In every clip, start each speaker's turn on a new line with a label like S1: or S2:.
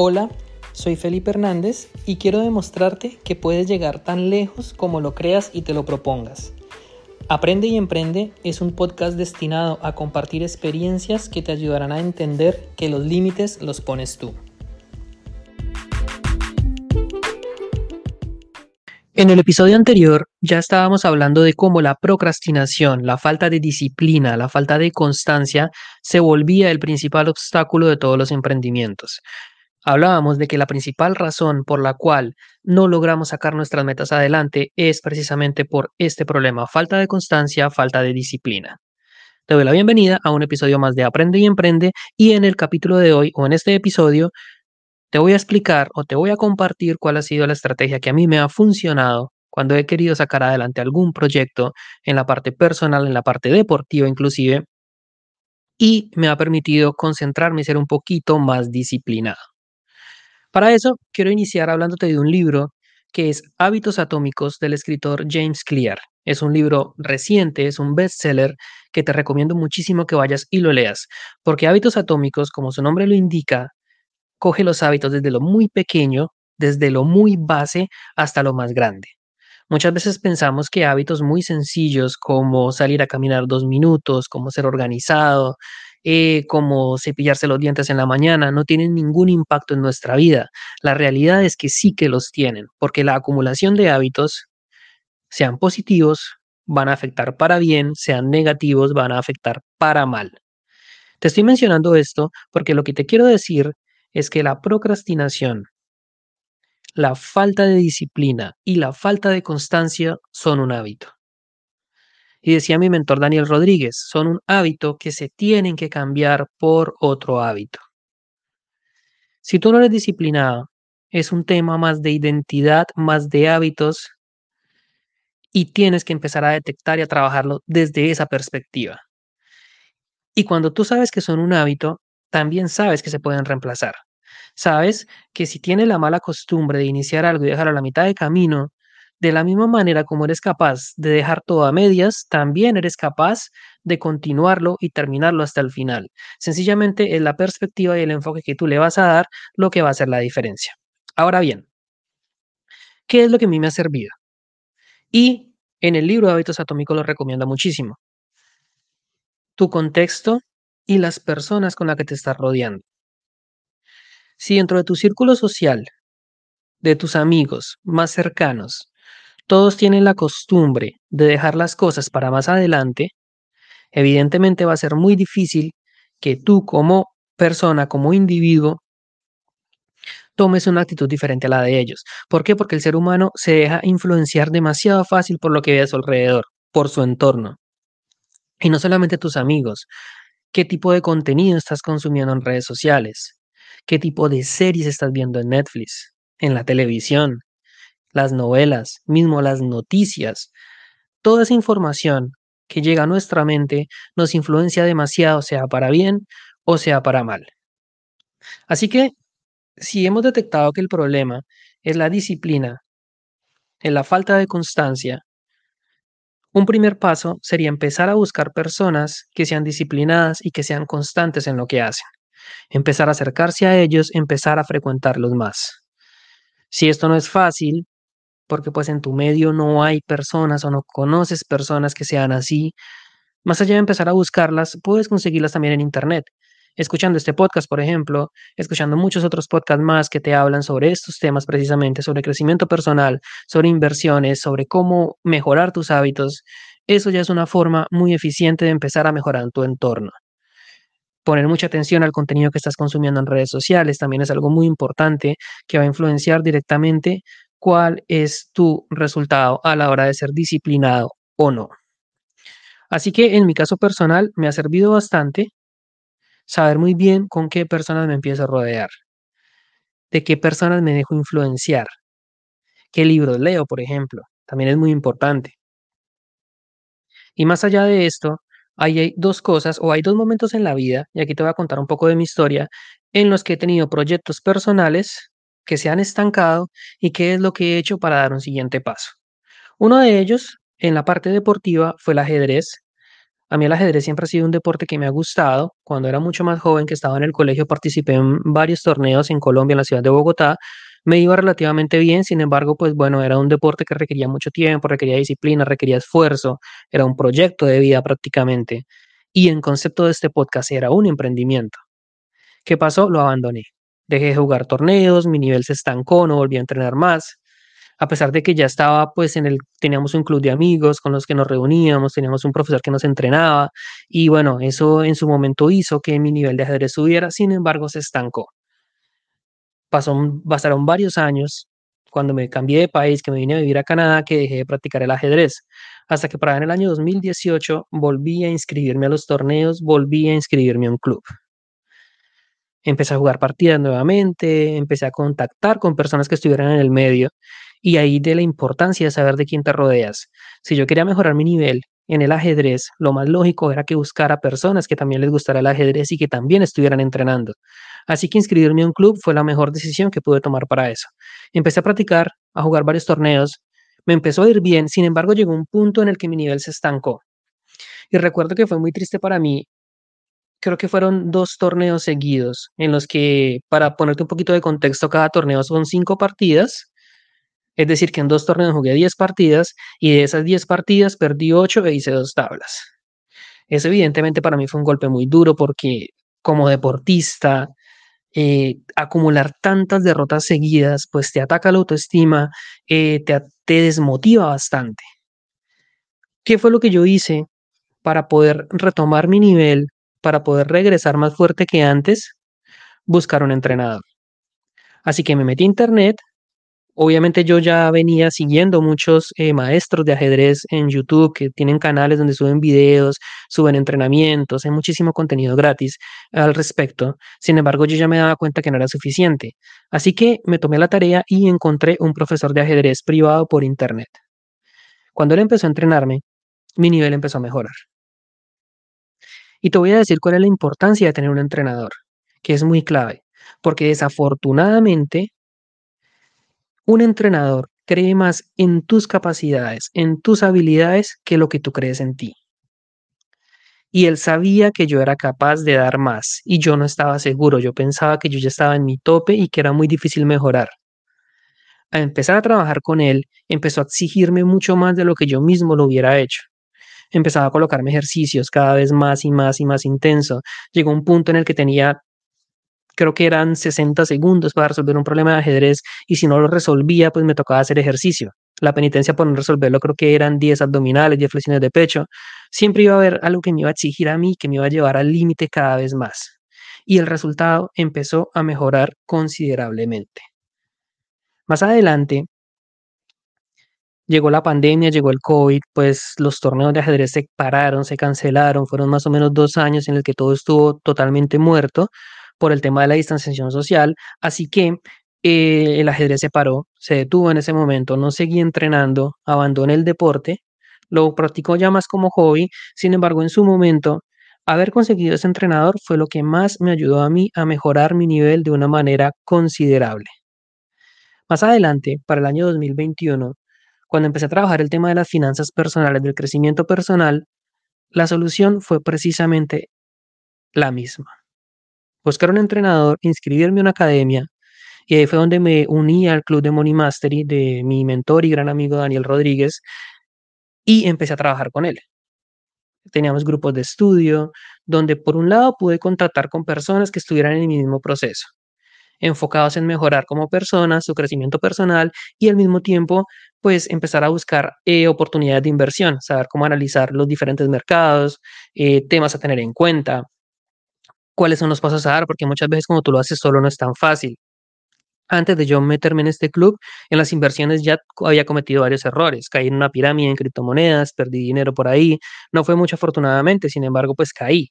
S1: Hola, soy Felipe Hernández y quiero demostrarte que puedes llegar tan lejos como lo creas y te lo propongas. Aprende y Emprende es un podcast destinado a compartir experiencias que te ayudarán a entender que los límites los pones tú. En el episodio anterior ya estábamos hablando de cómo la procrastinación, la falta de disciplina, la falta de constancia se volvía el principal obstáculo de todos los emprendimientos. Hablábamos de que la principal razón por la cual no logramos sacar nuestras metas adelante es precisamente por este problema, falta de constancia, falta de disciplina. Te doy la bienvenida a un episodio más de Aprende y Emprende y en el capítulo de hoy o en este episodio te voy a explicar o te voy a compartir cuál ha sido la estrategia que a mí me ha funcionado cuando he querido sacar adelante algún proyecto en la parte personal, en la parte deportiva inclusive, y me ha permitido concentrarme y ser un poquito más disciplinado. Para eso, quiero iniciar hablándote de un libro que es Hábitos Atómicos del escritor James Clear. Es un libro reciente, es un bestseller que te recomiendo muchísimo que vayas y lo leas, porque Hábitos Atómicos, como su nombre lo indica, coge los hábitos desde lo muy pequeño, desde lo muy base hasta lo más grande. Muchas veces pensamos que hábitos muy sencillos como salir a caminar dos minutos, como ser organizado, eh, como cepillarse los dientes en la mañana, no tienen ningún impacto en nuestra vida. La realidad es que sí que los tienen, porque la acumulación de hábitos, sean positivos, van a afectar para bien, sean negativos, van a afectar para mal. Te estoy mencionando esto porque lo que te quiero decir es que la procrastinación, la falta de disciplina y la falta de constancia son un hábito. Y decía mi mentor Daniel Rodríguez, son un hábito que se tienen que cambiar por otro hábito. Si tú no eres disciplinado, es un tema más de identidad, más de hábitos, y tienes que empezar a detectar y a trabajarlo desde esa perspectiva. Y cuando tú sabes que son un hábito, también sabes que se pueden reemplazar. Sabes que si tienes la mala costumbre de iniciar algo y dejarlo a la mitad de camino, de la misma manera como eres capaz de dejar todo a medias, también eres capaz de continuarlo y terminarlo hasta el final. Sencillamente es la perspectiva y el enfoque que tú le vas a dar lo que va a hacer la diferencia. Ahora bien, ¿qué es lo que a mí me ha servido? Y en el libro de hábitos atómicos lo recomiendo muchísimo. Tu contexto y las personas con las que te estás rodeando. Si dentro de tu círculo social, de tus amigos más cercanos, todos tienen la costumbre de dejar las cosas para más adelante, evidentemente va a ser muy difícil que tú como persona, como individuo, tomes una actitud diferente a la de ellos. ¿Por qué? Porque el ser humano se deja influenciar demasiado fácil por lo que ve a su alrededor, por su entorno. Y no solamente tus amigos. ¿Qué tipo de contenido estás consumiendo en redes sociales? qué tipo de series estás viendo en Netflix, en la televisión, las novelas, mismo las noticias. Toda esa información que llega a nuestra mente nos influencia demasiado, sea para bien o sea para mal. Así que, si hemos detectado que el problema es la disciplina, en la falta de constancia, un primer paso sería empezar a buscar personas que sean disciplinadas y que sean constantes en lo que hacen empezar a acercarse a ellos, empezar a frecuentarlos más. Si esto no es fácil, porque pues en tu medio no hay personas o no conoces personas que sean así, más allá de empezar a buscarlas, puedes conseguirlas también en Internet. Escuchando este podcast, por ejemplo, escuchando muchos otros podcasts más que te hablan sobre estos temas precisamente, sobre crecimiento personal, sobre inversiones, sobre cómo mejorar tus hábitos, eso ya es una forma muy eficiente de empezar a mejorar tu entorno poner mucha atención al contenido que estás consumiendo en redes sociales también es algo muy importante que va a influenciar directamente cuál es tu resultado a la hora de ser disciplinado o no. Así que en mi caso personal me ha servido bastante saber muy bien con qué personas me empiezo a rodear, de qué personas me dejo influenciar, qué libros leo, por ejemplo, también es muy importante. Y más allá de esto, hay dos cosas o hay dos momentos en la vida, y aquí te voy a contar un poco de mi historia, en los que he tenido proyectos personales que se han estancado y qué es lo que he hecho para dar un siguiente paso. Uno de ellos, en la parte deportiva, fue el ajedrez. A mí el ajedrez siempre ha sido un deporte que me ha gustado. Cuando era mucho más joven, que estaba en el colegio, participé en varios torneos en Colombia, en la ciudad de Bogotá. Me iba relativamente bien, sin embargo, pues bueno, era un deporte que requería mucho tiempo, requería disciplina, requería esfuerzo, era un proyecto de vida prácticamente. Y en concepto de este podcast era un emprendimiento. ¿Qué pasó? Lo abandoné. Dejé de jugar torneos, mi nivel se estancó, no volví a entrenar más a pesar de que ya estaba, pues en el, teníamos un club de amigos con los que nos reuníamos, teníamos un profesor que nos entrenaba y bueno, eso en su momento hizo que mi nivel de ajedrez subiera, sin embargo se estancó. Pasó, pasaron varios años cuando me cambié de país, que me vine a vivir a Canadá, que dejé de practicar el ajedrez. Hasta que para en el año 2018 volví a inscribirme a los torneos, volví a inscribirme a un club. Empecé a jugar partidas nuevamente, empecé a contactar con personas que estuvieran en el medio y ahí de la importancia de saber de quién te rodeas. Si yo quería mejorar mi nivel en el ajedrez, lo más lógico era que buscara personas que también les gustara el ajedrez y que también estuvieran entrenando. Así que inscribirme a un club fue la mejor decisión que pude tomar para eso. Empecé a practicar, a jugar varios torneos, me empezó a ir bien, sin embargo llegó un punto en el que mi nivel se estancó. Y recuerdo que fue muy triste para mí. Creo que fueron dos torneos seguidos en los que, para ponerte un poquito de contexto, cada torneo son cinco partidas es decir, que en dos torneos jugué 10 partidas y de esas 10 partidas perdí 8 e hice dos tablas. Eso evidentemente para mí fue un golpe muy duro porque como deportista, eh, acumular tantas derrotas seguidas, pues te ataca la autoestima, eh, te, te desmotiva bastante. ¿Qué fue lo que yo hice para poder retomar mi nivel, para poder regresar más fuerte que antes? Buscar un entrenador. Así que me metí a internet, Obviamente yo ya venía siguiendo muchos eh, maestros de ajedrez en YouTube que tienen canales donde suben videos, suben entrenamientos, hay muchísimo contenido gratis al respecto. Sin embargo, yo ya me daba cuenta que no era suficiente. Así que me tomé la tarea y encontré un profesor de ajedrez privado por internet. Cuando él empezó a entrenarme, mi nivel empezó a mejorar. Y te voy a decir cuál es la importancia de tener un entrenador, que es muy clave, porque desafortunadamente un entrenador cree más en tus capacidades, en tus habilidades, que lo que tú crees en ti. Y él sabía que yo era capaz de dar más y yo no estaba seguro, yo pensaba que yo ya estaba en mi tope y que era muy difícil mejorar. Al empezar a trabajar con él, empezó a exigirme mucho más de lo que yo mismo lo hubiera hecho. Empezaba a colocarme ejercicios cada vez más y más y más intenso. Llegó un punto en el que tenía creo que eran 60 segundos para resolver un problema de ajedrez y si no lo resolvía, pues me tocaba hacer ejercicio. La penitencia por no resolverlo creo que eran 10 abdominales, 10 flexiones de pecho. Siempre iba a haber algo que me iba a exigir a mí, que me iba a llevar al límite cada vez más. Y el resultado empezó a mejorar considerablemente. Más adelante, llegó la pandemia, llegó el COVID, pues los torneos de ajedrez se pararon, se cancelaron, fueron más o menos dos años en el que todo estuvo totalmente muerto, por el tema de la distanciación social, así que eh, el ajedrez se paró, se detuvo en ese momento, no seguí entrenando, abandoné el deporte, lo practicó ya más como hobby, sin embargo en su momento haber conseguido ese entrenador fue lo que más me ayudó a mí a mejorar mi nivel de una manera considerable. Más adelante, para el año 2021, cuando empecé a trabajar el tema de las finanzas personales, del crecimiento personal, la solución fue precisamente la misma buscar un entrenador, inscribirme en una academia, y ahí fue donde me uní al club de Money Mastery de mi mentor y gran amigo Daniel Rodríguez, y empecé a trabajar con él. Teníamos grupos de estudio, donde por un lado pude contactar con personas que estuvieran en el mismo proceso, enfocados en mejorar como personas, su crecimiento personal y al mismo tiempo, pues empezar a buscar eh, oportunidades de inversión, saber cómo analizar los diferentes mercados, eh, temas a tener en cuenta, cuáles son los pasos a dar, porque muchas veces como tú lo haces solo no es tan fácil. Antes de yo meterme en este club, en las inversiones ya había cometido varios errores. Caí en una pirámide en criptomonedas, perdí dinero por ahí. No fue mucho afortunadamente, sin embargo, pues caí.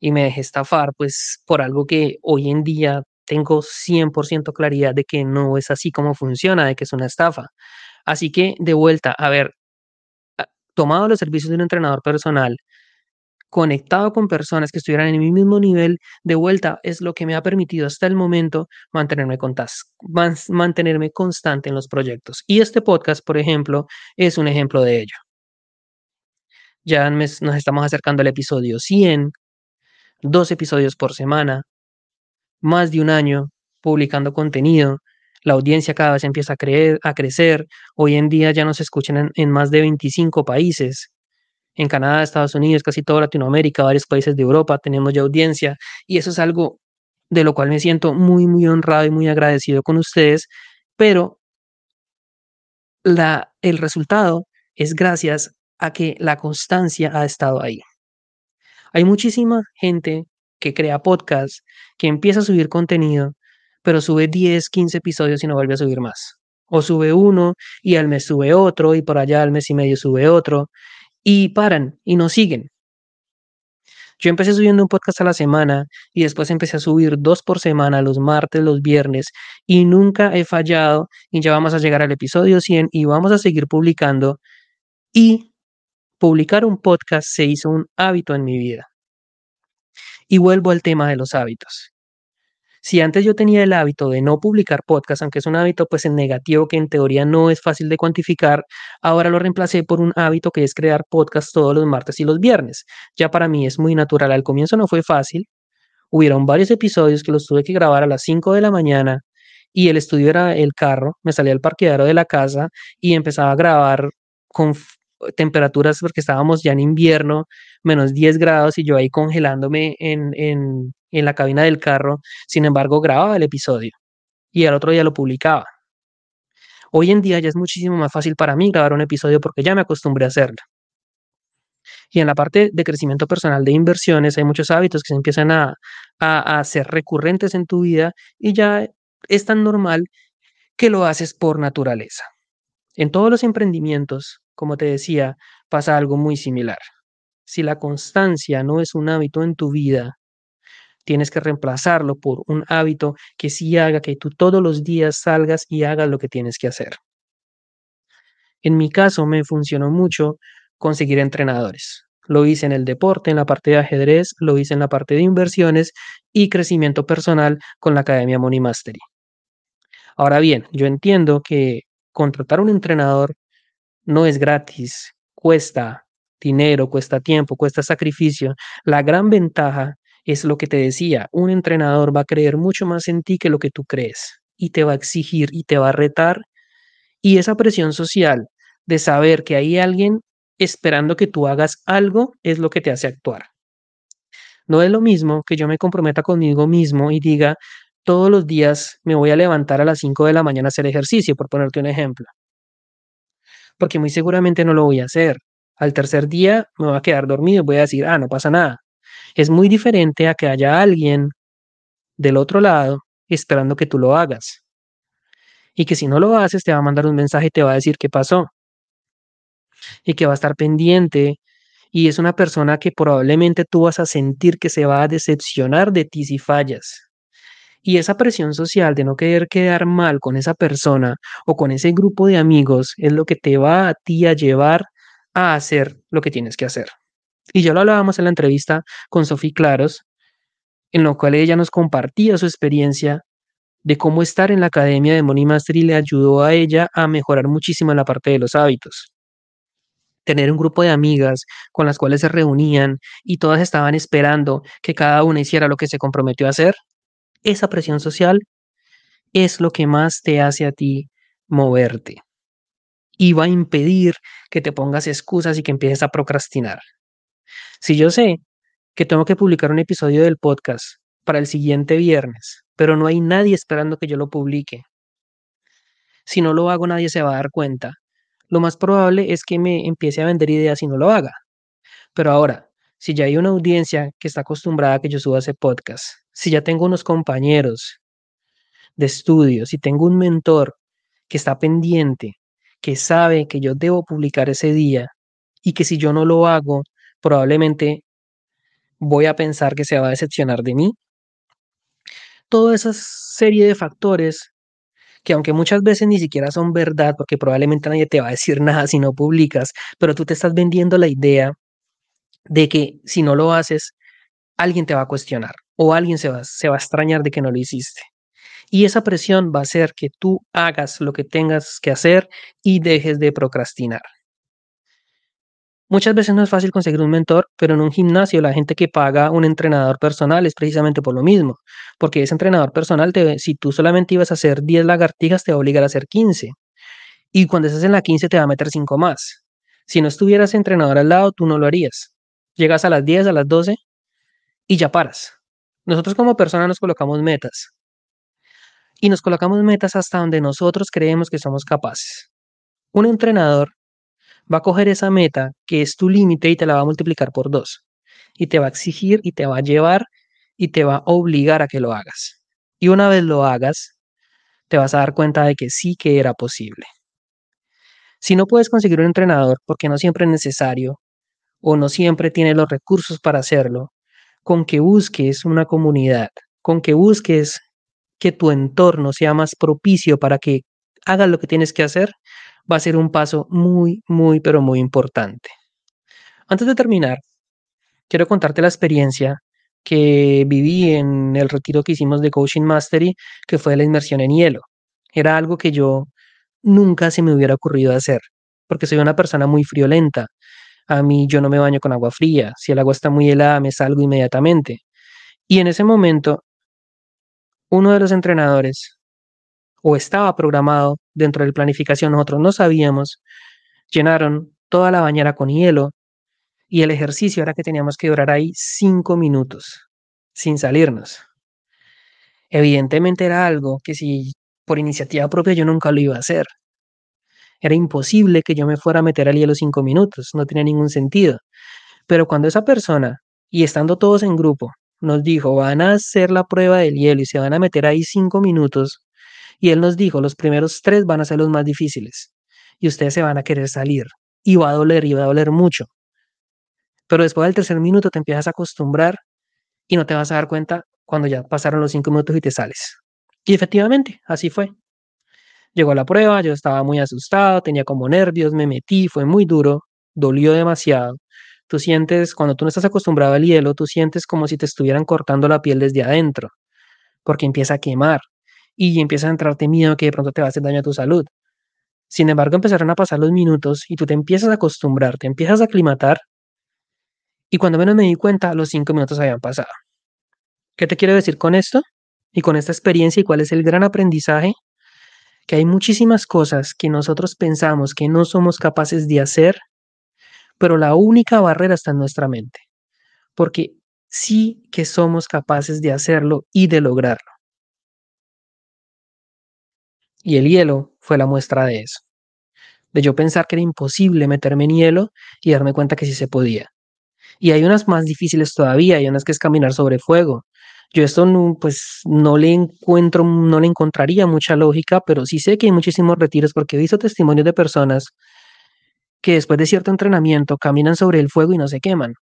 S1: Y me dejé estafar, pues por algo que hoy en día tengo 100% claridad de que no es así como funciona, de que es una estafa. Así que de vuelta, a ver, tomado los servicios de un entrenador personal, conectado con personas que estuvieran en mi mismo nivel de vuelta es lo que me ha permitido hasta el momento mantenerme, mantenerme constante en los proyectos. Y este podcast, por ejemplo, es un ejemplo de ello. Ya nos estamos acercando al episodio 100, dos episodios por semana, más de un año publicando contenido. La audiencia cada vez empieza a, creer, a crecer. Hoy en día ya nos escuchan en, más de 25 países. En Canadá, Estados Unidos, casi toda Latinoamérica, varios países de Europa tenemos ya audiencia. Y eso es algo de lo cual me siento muy, muy honrado y muy agradecido con ustedes. Pero la, el resultado es gracias a que la constancia ha estado ahí. Hay muchísima gente que crea podcast, que empieza a subir contenido, pero sube 10, 15 episodios y no vuelve a subir más. O sube uno y al mes sube otro y por allá al mes y medio sube otro y paran y no siguen. Yo empecé subiendo un podcast a la semana y después empecé a subir dos por semana, los martes, los viernes, y nunca he fallado y ya vamos a llegar al episodio 100 y vamos a seguir publicando. Y publicar un podcast se hizo un hábito en mi vida. Y vuelvo al tema de los hábitos. Si antes yo tenía el hábito de no publicar podcast, aunque es un hábito pues en negativo que en teoría no es fácil de cuantificar, ahora lo reemplacé por un hábito que es crear podcast todos los martes y los viernes. Ya para mí es muy natural. Al comienzo no fue fácil. Hubieron varios episodios que los tuve que grabar a las 5 de la mañana y el estudio era el carro, me salía al parqueadero de la casa y empezaba a grabar con temperaturas porque estábamos ya en invierno, menos 10 grados y yo ahí congelándome en, en, en la cabina del carro. Sin embargo, grababa el episodio y al otro día lo publicaba. Hoy en día ya es muchísimo más fácil para mí grabar un episodio porque ya me acostumbré a hacerlo. Y en la parte de crecimiento personal de inversiones hay muchos hábitos que se empiezan a, a, a ser recurrentes en tu vida y ya es tan normal que lo haces por naturaleza. En todos los emprendimientos como te decía, pasa algo muy similar. Si la constancia no es un hábito en tu vida, tienes que reemplazarlo por un hábito que sí haga que tú todos los días salgas y hagas lo que tienes que hacer. En mi caso me funcionó mucho conseguir entrenadores. Lo hice en el deporte, en la parte de ajedrez, lo hice en la parte de inversiones y crecimiento personal con la Academia Money Mastery. Ahora bien, yo entiendo que contratar un entrenador no es gratis, cuesta dinero, cuesta tiempo, cuesta sacrificio. La gran ventaja es lo que te decía, un entrenador va a creer mucho más en ti que lo que tú crees y te va a exigir y te va a retar. Y esa presión social de saber que hay alguien esperando que tú hagas algo es lo que te hace actuar. No es lo mismo que yo me comprometa conmigo mismo y diga, todos los días me voy a levantar a las 5 de la mañana a hacer ejercicio, por ponerte un ejemplo porque muy seguramente no lo voy a hacer. Al tercer día me voy a quedar dormido y voy a decir, ah, no pasa nada. Es muy diferente a que haya alguien del otro lado esperando que tú lo hagas. Y que si no lo haces, te va a mandar un mensaje y te va a decir qué pasó. Y que va a estar pendiente. Y es una persona que probablemente tú vas a sentir que se va a decepcionar de ti si fallas. Y esa presión social de no querer quedar mal con esa persona o con ese grupo de amigos es lo que te va a ti a llevar a hacer lo que tienes que hacer. Y ya lo hablábamos en la entrevista con Sofía Claros, en lo cual ella nos compartía su experiencia de cómo estar en la academia de Money Mastery le ayudó a ella a mejorar muchísimo la parte de los hábitos. Tener un grupo de amigas con las cuales se reunían y todas estaban esperando que cada una hiciera lo que se comprometió a hacer, esa presión social es lo que más te hace a ti moverte y va a impedir que te pongas excusas y que empieces a procrastinar. Si yo sé que tengo que publicar un episodio del podcast para el siguiente viernes, pero no hay nadie esperando que yo lo publique, si no lo hago nadie se va a dar cuenta, lo más probable es que me empiece a vender ideas y no lo haga. Pero ahora, si ya hay una audiencia que está acostumbrada a que yo suba ese podcast, si ya tengo unos compañeros de estudio, si tengo un mentor que está pendiente, que sabe que yo debo publicar ese día y que si yo no lo hago, probablemente voy a pensar que se va a decepcionar de mí. Toda esa serie de factores que aunque muchas veces ni siquiera son verdad, porque probablemente nadie te va a decir nada si no publicas, pero tú te estás vendiendo la idea de que si no lo haces, alguien te va a cuestionar o alguien se va, se va a extrañar de que no lo hiciste. Y esa presión va a hacer que tú hagas lo que tengas que hacer y dejes de procrastinar. Muchas veces no es fácil conseguir un mentor, pero en un gimnasio la gente que paga un entrenador personal es precisamente por lo mismo, porque ese entrenador personal, te, si tú solamente ibas a hacer 10 lagartijas, te va a obligar a hacer 15. Y cuando estés en la 15 te va a meter 5 más. Si no estuvieras entrenador al lado, tú no lo harías. Llegas a las 10, a las 12 y ya paras. Nosotros como personas nos colocamos metas. Y nos colocamos metas hasta donde nosotros creemos que somos capaces. Un entrenador va a coger esa meta que es tu límite y te la va a multiplicar por dos. Y te va a exigir y te va a llevar y te va a obligar a que lo hagas. Y una vez lo hagas, te vas a dar cuenta de que sí que era posible. Si no puedes conseguir un entrenador porque no siempre es necesario o no siempre tienes los recursos para hacerlo, con que busques una comunidad, con que busques que tu entorno sea más propicio para que hagas lo que tienes que hacer, va a ser un paso muy, muy, pero muy importante. Antes de terminar, quiero contarte la experiencia que viví en el retiro que hicimos de Coaching Mastery, que fue la inmersión en hielo. Era algo que yo nunca se me hubiera ocurrido hacer, porque soy una persona muy friolenta. A mí yo no me baño con agua fría. Si el agua está muy helada, me salgo inmediatamente. Y en ese momento, uno de los entrenadores o estaba programado dentro de la planificación, nosotros no sabíamos, llenaron toda la bañera con hielo y el ejercicio era que teníamos que durar ahí cinco minutos sin salirnos. Evidentemente era algo que si por iniciativa propia yo nunca lo iba a hacer. Era imposible que yo me fuera a meter al hielo cinco minutos, no tenía ningún sentido. Pero cuando esa persona, y estando todos en grupo, nos dijo, van a hacer la prueba del hielo y se van a meter ahí cinco minutos, y él nos dijo, los primeros tres van a ser los más difíciles y ustedes se van a querer salir y va a doler y va a doler mucho. Pero después del tercer minuto te empiezas a acostumbrar y no te vas a dar cuenta cuando ya pasaron los cinco minutos y te sales. Y efectivamente, así fue. Llegó la prueba, yo estaba muy asustado, tenía como nervios, me metí, fue muy duro, dolió demasiado. Tú sientes, cuando tú no estás acostumbrado al hielo, tú sientes como si te estuvieran cortando la piel desde adentro, porque empieza a quemar, y empieza a entrarte miedo que de pronto te va a hacer daño a tu salud. Sin embargo, empezaron a pasar los minutos y tú te empiezas a acostumbrar, te empiezas a aclimatar y cuando menos me di cuenta, los cinco minutos habían pasado. ¿Qué te quiero decir con esto? Y con esta experiencia y cuál es el gran aprendizaje? Que hay muchísimas cosas que nosotros pensamos que no somos capaces de hacer, pero la única barrera está en nuestra mente. Porque sí que somos capaces de hacerlo y de lograrlo. Y el hielo fue la muestra de eso. De yo pensar que era imposible meterme en hielo y darme cuenta que sí se podía. Y hay unas más difíciles todavía, hay unas que es caminar sobre fuego. Yo esto no, pues no le encuentro, no le encontraría mucha lógica, pero sí sé que hay muchísimos retiros porque he visto testimonios de personas que después de cierto entrenamiento caminan sobre el fuego y no se queman.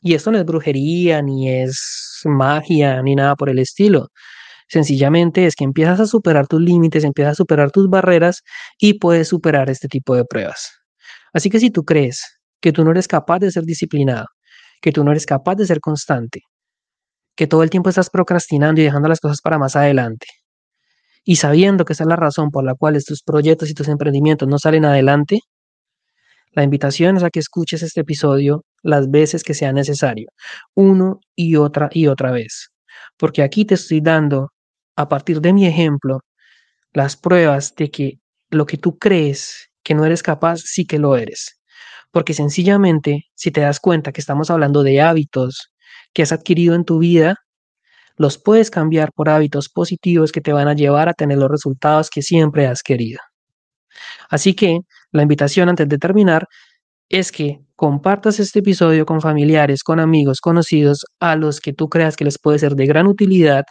S1: Y esto no es brujería, ni es magia, ni nada por el estilo. Sencillamente es que empiezas a superar tus límites, empiezas a superar tus barreras y puedes superar este tipo de pruebas. Así que si tú crees que tú no eres capaz de ser disciplinado, que tú no eres capaz de ser constante, que todo el tiempo estás procrastinando y dejando las cosas para más adelante, y sabiendo que esa es la razón por la cual tus proyectos y tus emprendimientos no salen adelante, la invitación es a que escuches este episodio las veces que sea necesario, uno y otra y otra vez, porque aquí te estoy dando a partir de mi ejemplo, las pruebas de que lo que tú crees que no eres capaz, sí que lo eres. Porque sencillamente, si te das cuenta que estamos hablando de hábitos que has adquirido en tu vida, los puedes cambiar por hábitos positivos que te van a llevar a tener los resultados que siempre has querido. Así que la invitación antes de terminar es que compartas este episodio con familiares, con amigos, conocidos, a los que tú creas que les puede ser de gran utilidad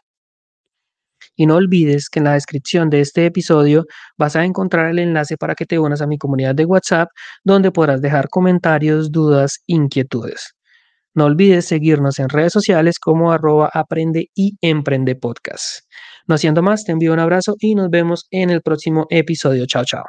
S1: y no olvides que en la descripción de este episodio vas a encontrar el enlace para que te unas a mi comunidad de WhatsApp, donde podrás dejar comentarios, dudas, inquietudes. No olvides seguirnos en redes sociales como arroba aprende y emprende podcast. No siendo más, te envío un abrazo y nos vemos en el próximo episodio. Chao, chao.